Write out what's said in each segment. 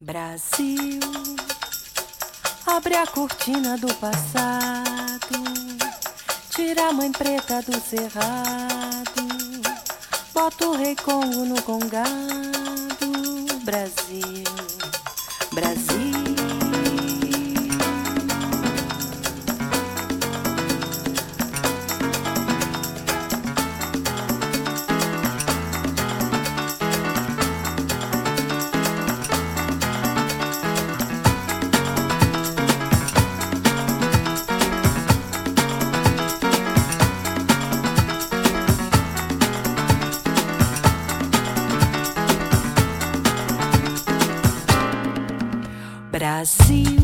Brasil, abre a cortina do passado, tira a mãe preta do cerrado, bota o rei Congo no congado, Brasil. vazio.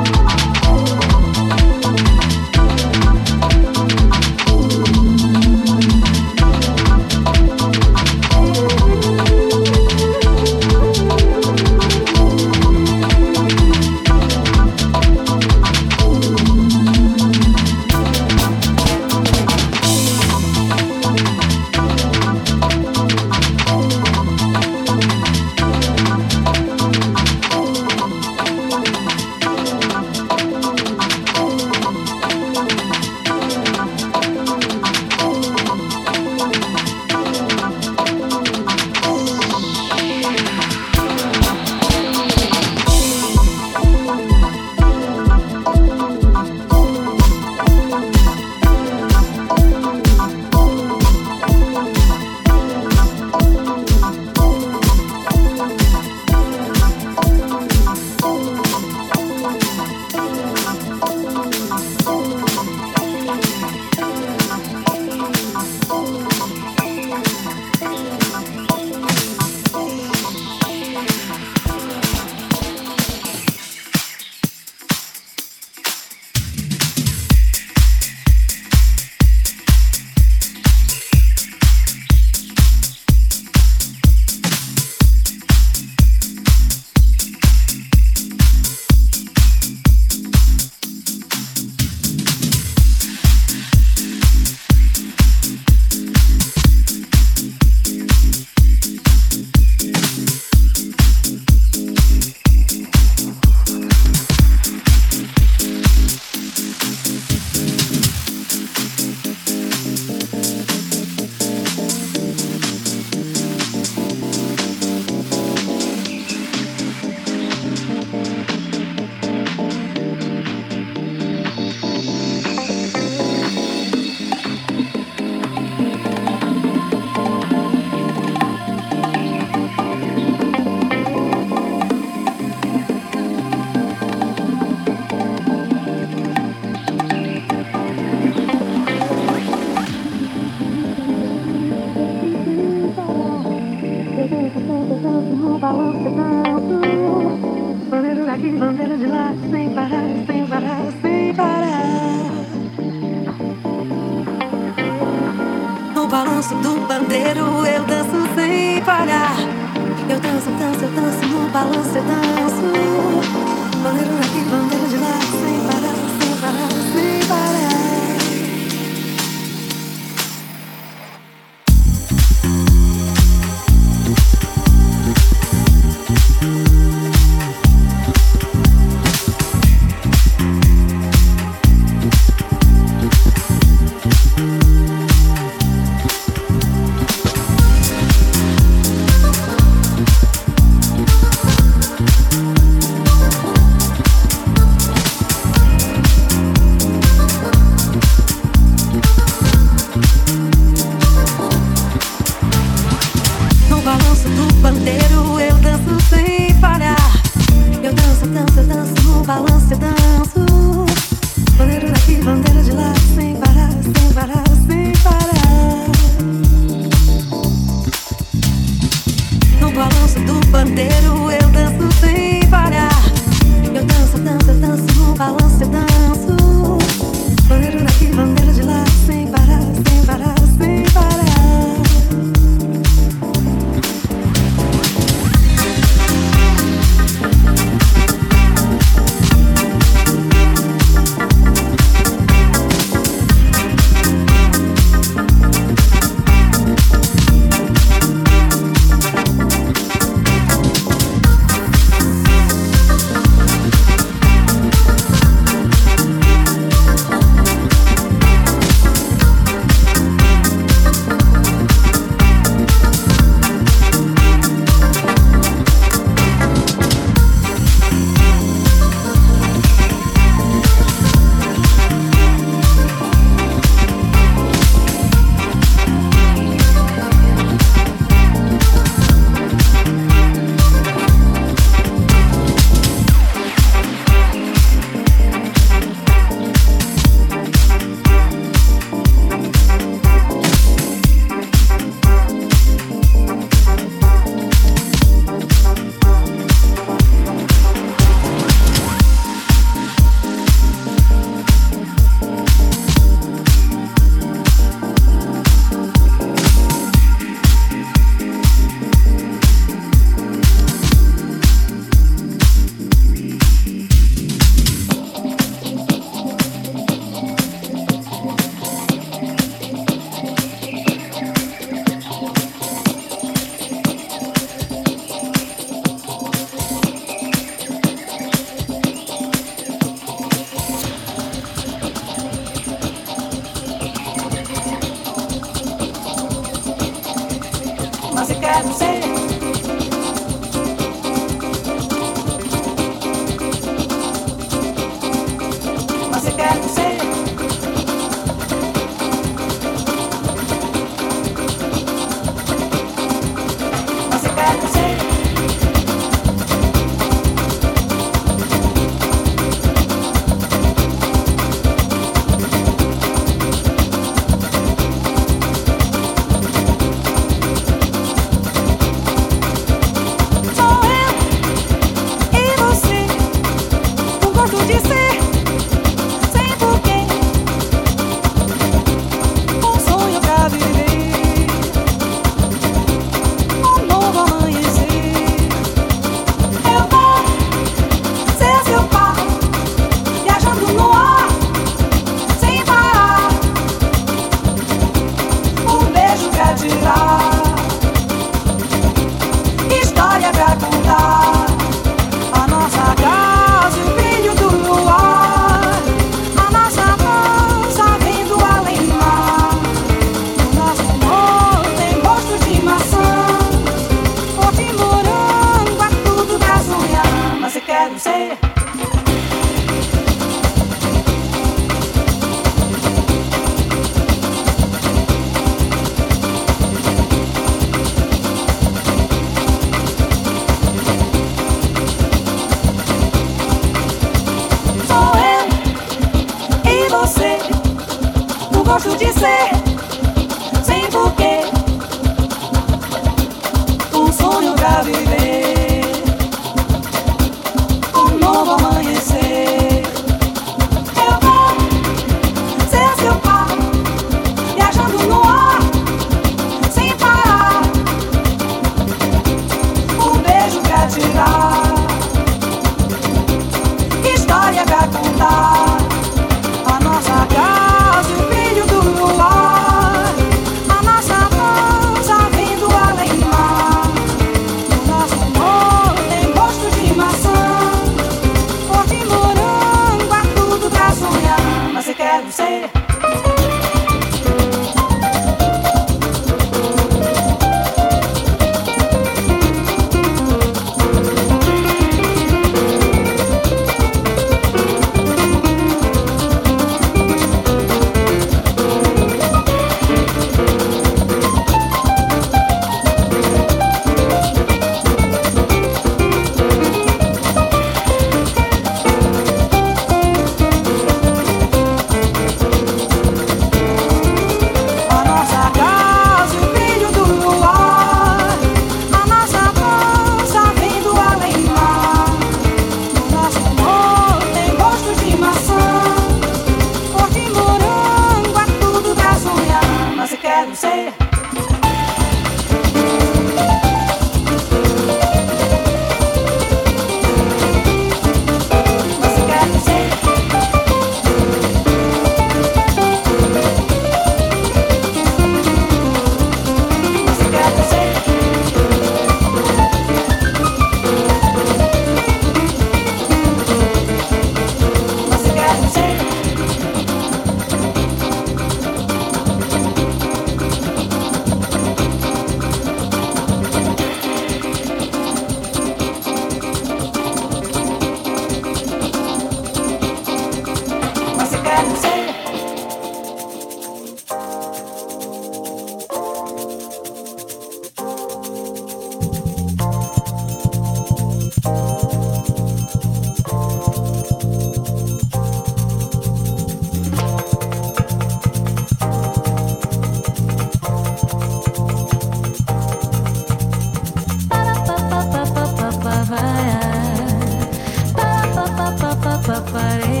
papa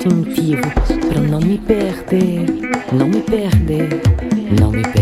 sonho instintivo para não me perder, não me perder, não me perder.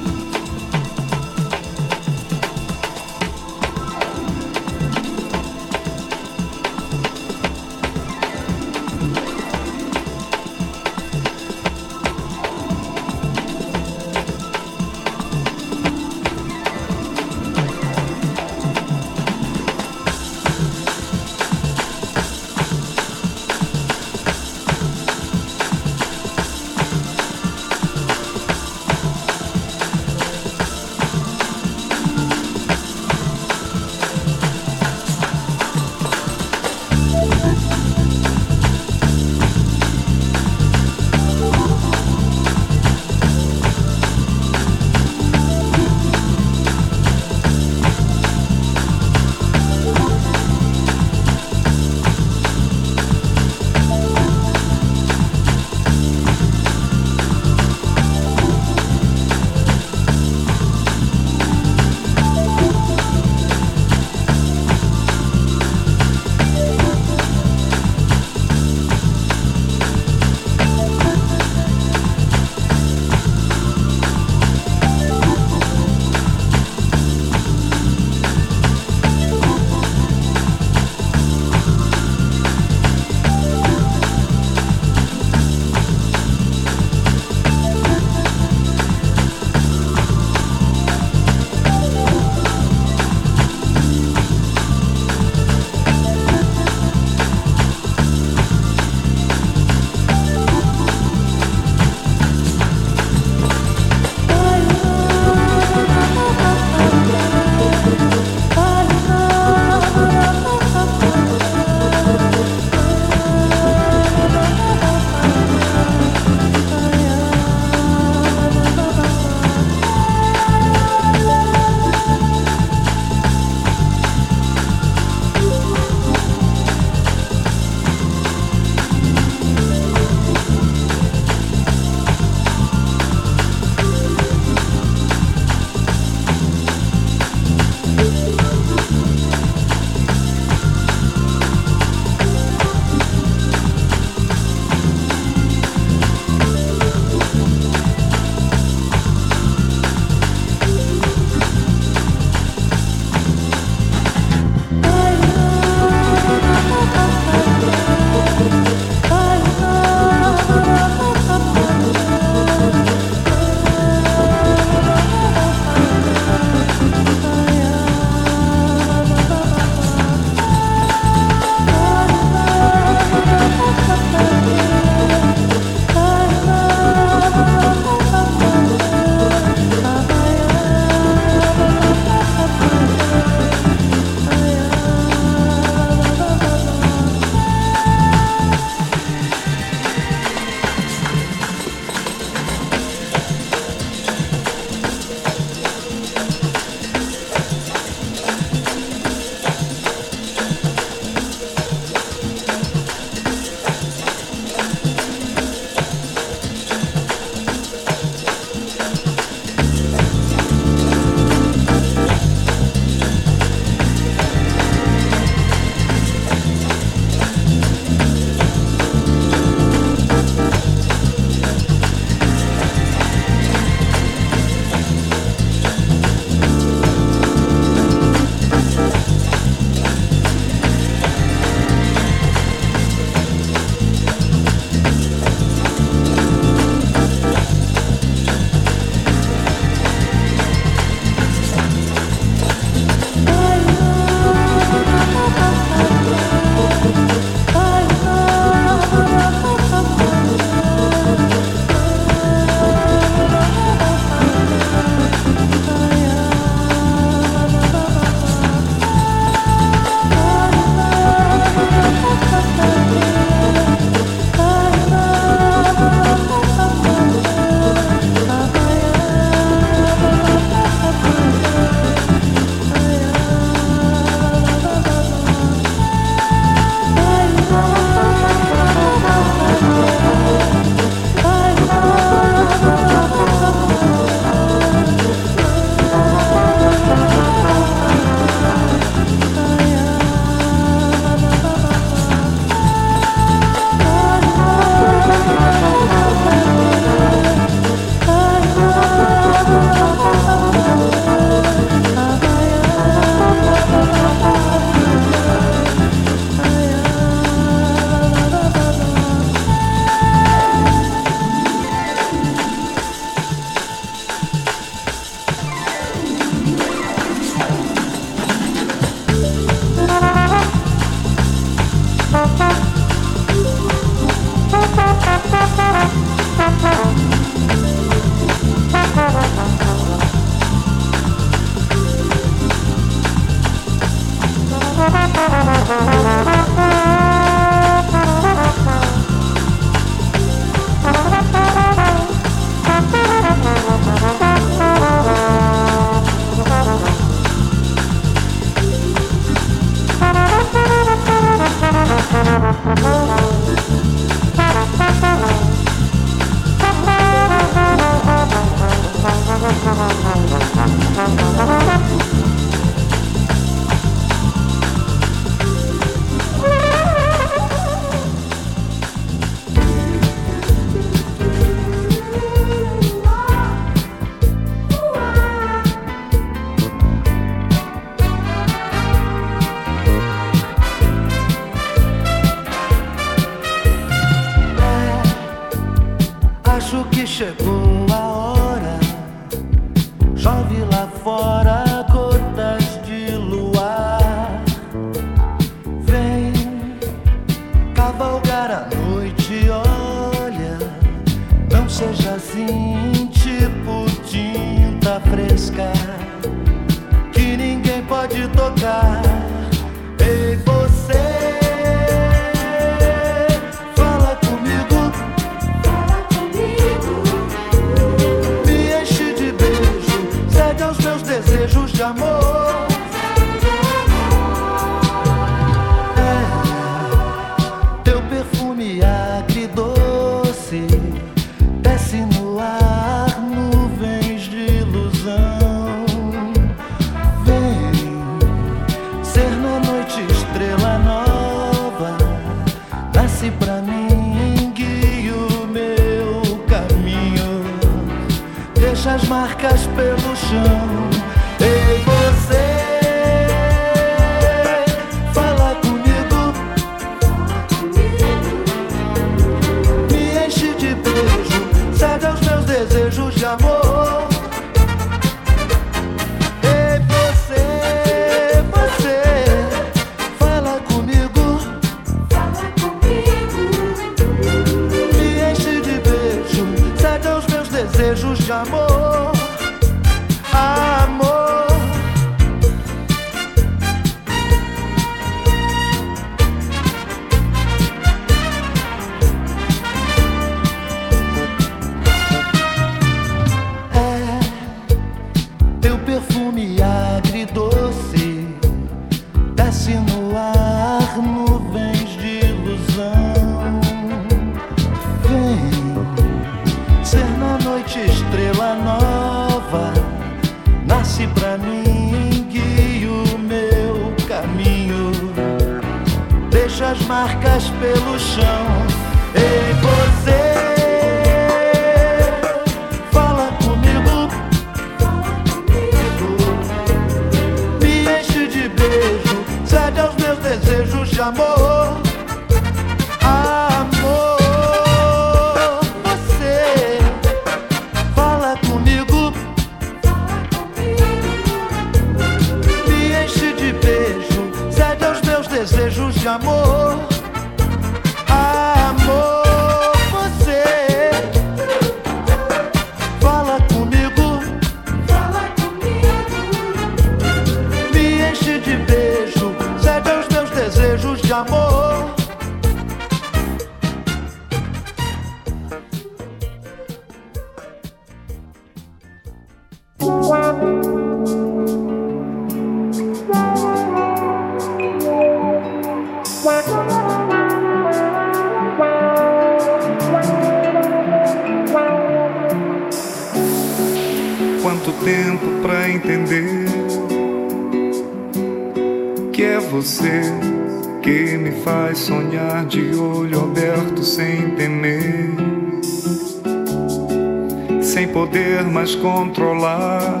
sem poder mais controlar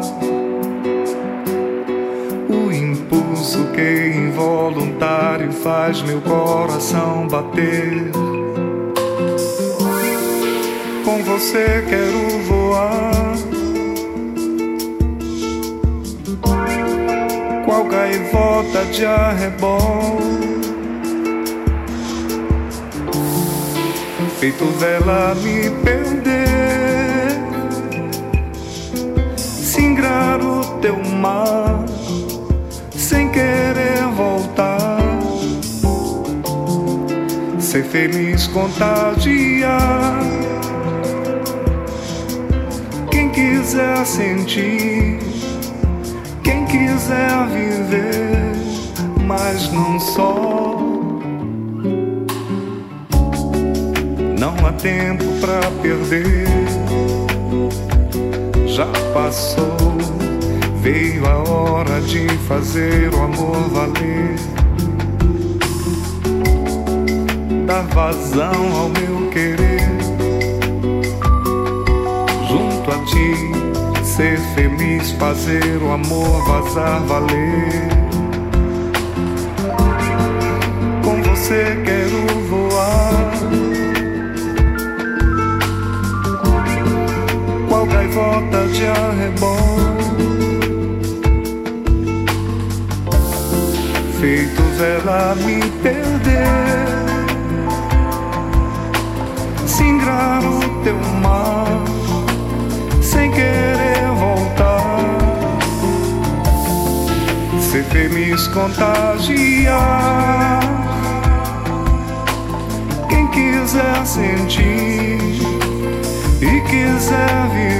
o impulso que involuntário faz meu coração bater. Com você quero voar. Qual gaivota de arrebol? feito dela me perder. singrar o teu mar sem querer voltar. Ser feliz, contagiar. Quem quiser sentir, quem quiser viver, mas não só. Não há tempo para perder já passou. Veio a hora de fazer o amor valer. Dar vazão ao meu querer. Junto a ti, ser feliz, fazer o amor vazar valer. Com você quero voar volta de arrebol. Feitos ela me perder, singrar o teu mar, sem querer voltar, ser feliz contagiar. Quem quiser sentir e quiser viver.